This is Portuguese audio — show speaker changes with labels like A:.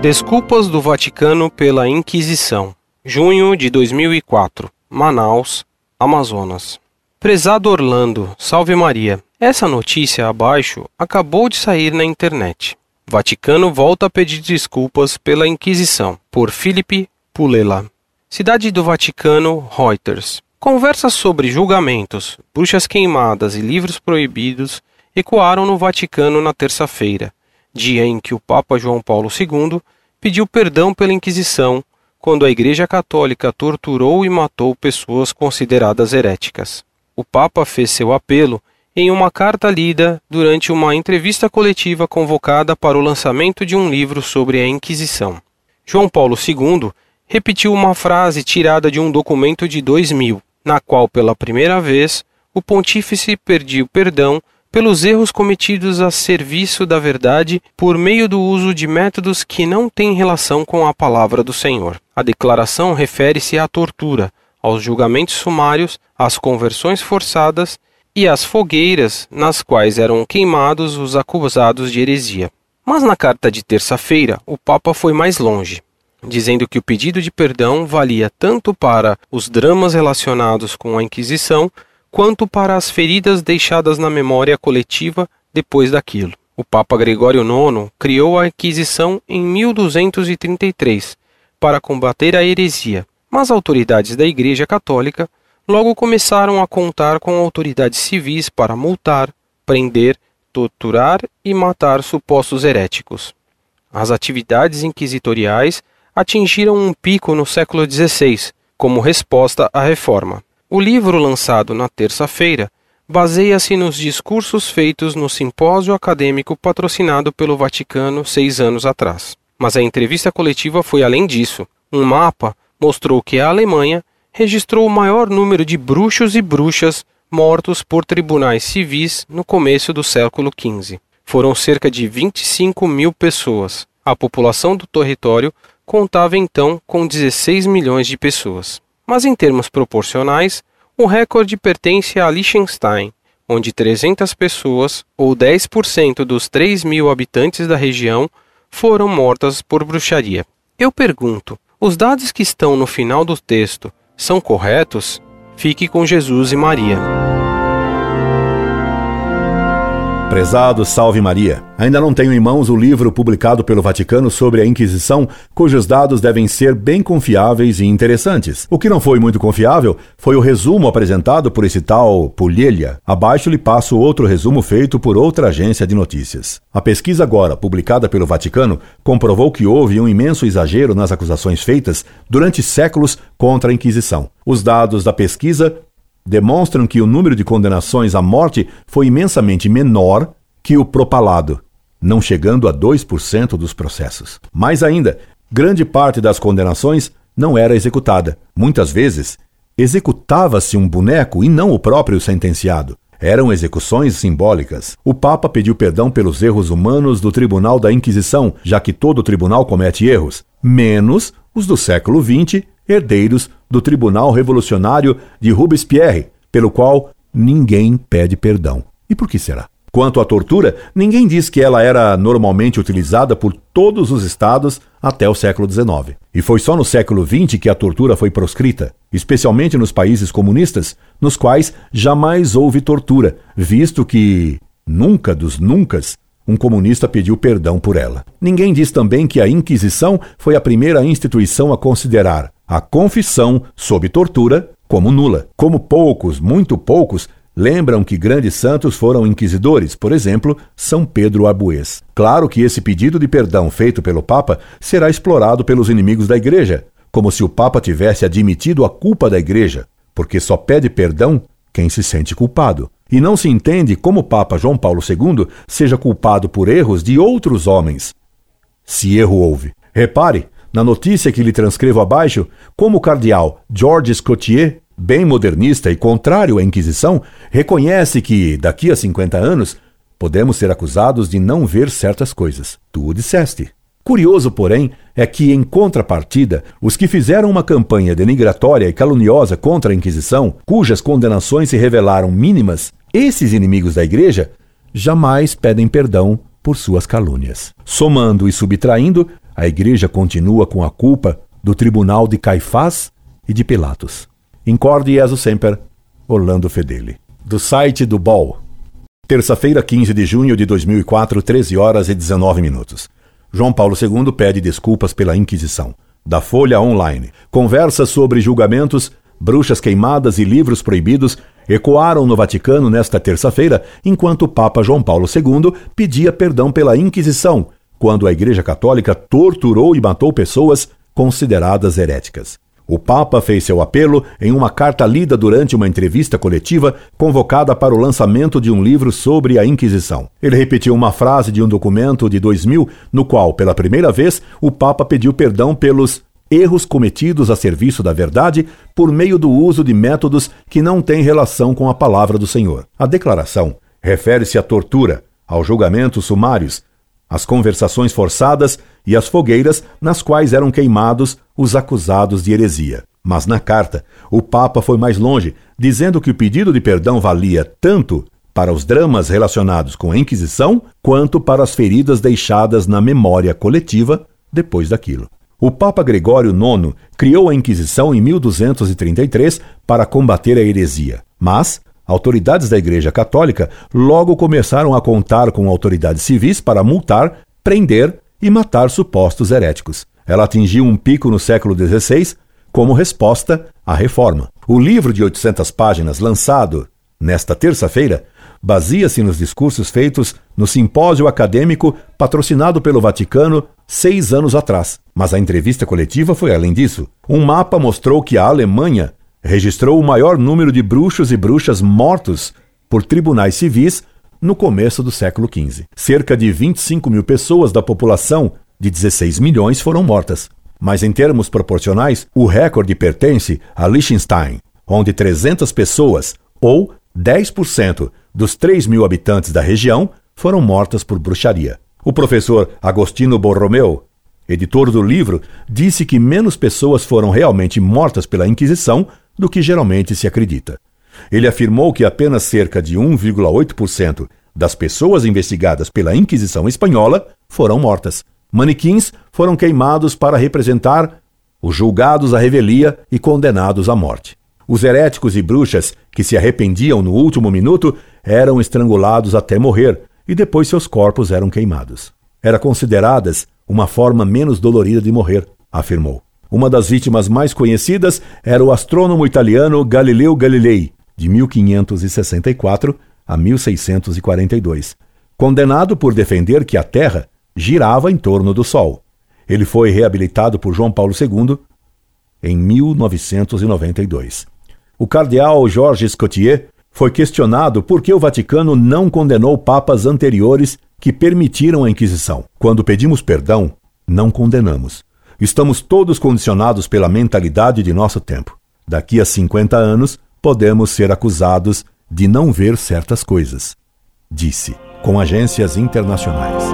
A: Desculpas do Vaticano pela Inquisição. Junho de 2004. Manaus, Amazonas. Prezado Orlando, salve Maria. Essa notícia abaixo acabou de sair na internet. Vaticano volta a pedir desculpas pela Inquisição. Por Felipe Pulela. Cidade do Vaticano, Reuters. Conversas sobre julgamentos, bruxas queimadas e livros proibidos ecoaram no Vaticano na terça-feira, dia em que o Papa João Paulo II pediu perdão pela Inquisição quando a Igreja Católica torturou e matou pessoas consideradas heréticas. O Papa fez seu apelo em uma carta lida durante uma entrevista coletiva convocada para o lançamento de um livro sobre a Inquisição. João Paulo II repetiu uma frase tirada de um documento de 2000, na qual, pela primeira vez, o pontífice pediu perdão pelos erros cometidos a serviço da verdade por meio do uso de métodos que não têm relação com a palavra do Senhor. A declaração refere-se à tortura, aos julgamentos sumários, às conversões forçadas e às fogueiras nas quais eram queimados os acusados de heresia. Mas na carta de terça-feira, o Papa foi mais longe, dizendo que o pedido de perdão valia tanto para os dramas relacionados com a Inquisição quanto para as feridas deixadas na memória coletiva depois daquilo. O Papa Gregório IX criou a Inquisição em 1233 para combater a heresia, mas autoridades da Igreja Católica logo começaram a contar com autoridades civis para multar, prender, torturar e matar supostos heréticos. As atividades inquisitoriais atingiram um pico no século XVI, como resposta à reforma. O livro lançado na terça-feira baseia-se nos discursos feitos no simpósio acadêmico patrocinado pelo Vaticano seis anos atrás. Mas a entrevista coletiva foi além disso. Um mapa mostrou que a Alemanha registrou o maior número de bruxos e bruxas mortos por tribunais civis no começo do século XV. Foram cerca de 25 mil pessoas. A população do território contava então com 16 milhões de pessoas mas em termos proporcionais, o recorde pertence a Liechtenstein, onde 300 pessoas, ou 10% dos 3 mil habitantes da região, foram mortas por bruxaria. Eu pergunto: os dados que estão no final do texto são corretos? Fique com Jesus e Maria.
B: Prezado Salve Maria. Ainda não tenho em mãos o livro publicado pelo Vaticano sobre a Inquisição, cujos dados devem ser bem confiáveis e interessantes. O que não foi muito confiável foi o resumo apresentado por esse tal Pulhelha. Abaixo lhe passo outro resumo feito por outra agência de notícias. A pesquisa agora, publicada pelo Vaticano, comprovou que houve um imenso exagero nas acusações feitas durante séculos contra a Inquisição. Os dados da pesquisa demonstram que o número de condenações à morte foi imensamente menor que o propalado, não chegando a 2% dos processos. Mais ainda, grande parte das condenações não era executada. Muitas vezes, executava-se um boneco e não o próprio sentenciado. Eram execuções simbólicas. O Papa pediu perdão pelos erros humanos do Tribunal da Inquisição, já que todo tribunal comete erros, menos os do século XX herdeiros do Tribunal Revolucionário de Robespierre, pelo qual ninguém pede perdão. E por que será? Quanto à tortura, ninguém diz que ela era normalmente utilizada por todos os estados até o século XIX. E foi só no século XX que a tortura foi proscrita, especialmente nos países comunistas, nos quais jamais houve tortura, visto que, nunca dos nuncas, um comunista pediu perdão por ela. Ninguém diz também que a Inquisição foi a primeira instituição a considerar a confissão sob tortura como nula. Como poucos, muito poucos, lembram que grandes santos foram inquisidores, por exemplo, São Pedro Abuês. Claro que esse pedido de perdão feito pelo Papa será explorado pelos inimigos da Igreja, como se o Papa tivesse admitido a culpa da Igreja, porque só pede perdão quem se sente culpado. E não se entende como o Papa João Paulo II seja culpado por erros de outros homens. Se erro houve. Repare, na notícia que lhe transcrevo abaixo, como o cardeal Georges Scotier, bem modernista e contrário à Inquisição, reconhece que, daqui a 50 anos, podemos ser acusados de não ver certas coisas. Tu o disseste. Curioso, porém, é que, em contrapartida, os que fizeram uma campanha denigratória e caluniosa contra a Inquisição, cujas condenações se revelaram mínimas, esses inimigos da Igreja jamais pedem perdão por suas calúnias. Somando e subtraindo, a Igreja continua com a culpa do tribunal de Caifás e de Pilatos. Incorde Jesus Semper, Orlando Fedeli. Do site do BOL. Terça-feira, 15 de junho de 2004, 13 horas e 19 minutos. João Paulo II pede desculpas pela Inquisição. Da Folha Online. Conversas sobre julgamentos, bruxas queimadas e livros proibidos ecoaram no Vaticano nesta terça-feira, enquanto o Papa João Paulo II pedia perdão pela Inquisição, quando a Igreja Católica torturou e matou pessoas consideradas heréticas. O Papa fez seu apelo em uma carta lida durante uma entrevista coletiva convocada para o lançamento de um livro sobre a Inquisição. Ele repetiu uma frase de um documento de 2000, no qual, pela primeira vez, o Papa pediu perdão pelos erros cometidos a serviço da verdade por meio do uso de métodos que não têm relação com a palavra do Senhor. A declaração refere-se à tortura, aos julgamentos sumários, as conversações forçadas e as fogueiras nas quais eram queimados os acusados de heresia. Mas na carta, o Papa foi mais longe, dizendo que o pedido de perdão valia tanto para os dramas relacionados com a Inquisição quanto para as feridas deixadas na memória coletiva depois daquilo. O Papa Gregório IX criou a Inquisição em 1233 para combater a heresia, mas autoridades da Igreja Católica logo começaram a contar com autoridades civis para multar, prender e matar supostos heréticos. Ela atingiu um pico no século XVI como resposta à reforma. O livro de 800 páginas, lançado nesta terça-feira, baseia-se nos discursos feitos no simpósio acadêmico patrocinado pelo Vaticano seis anos atrás. Mas a entrevista coletiva foi além disso. Um mapa mostrou que a Alemanha registrou o maior número de bruxos e bruxas mortos por tribunais civis no começo do século XV. Cerca de 25 mil pessoas da população de 16 milhões foram mortas. Mas em termos proporcionais, o recorde pertence a Liechtenstein, onde 300 pessoas, ou 10% dos 3 mil habitantes da região, foram mortas por bruxaria. O professor Agostino Borromeu, editor do livro, disse que menos pessoas foram realmente mortas pela Inquisição do que geralmente se acredita. Ele afirmou que apenas cerca de 1,8% das pessoas investigadas pela Inquisição Espanhola foram mortas. Manequins foram queimados para representar os julgados à revelia e condenados à morte. Os heréticos e bruxas que se arrependiam no último minuto eram estrangulados até morrer e depois seus corpos eram queimados. Era consideradas uma forma menos dolorida de morrer, afirmou. Uma das vítimas mais conhecidas era o astrônomo italiano Galileu Galilei, de 1564 a 1642, condenado por defender que a Terra girava em torno do Sol. Ele foi reabilitado por João Paulo II em 1992. O cardeal Georges Cotier foi questionado por que o Vaticano não condenou papas anteriores que permitiram a Inquisição. Quando pedimos perdão, não condenamos. Estamos todos condicionados pela mentalidade de nosso tempo. Daqui a 50 anos, podemos ser acusados de não ver certas coisas. Disse, com agências internacionais.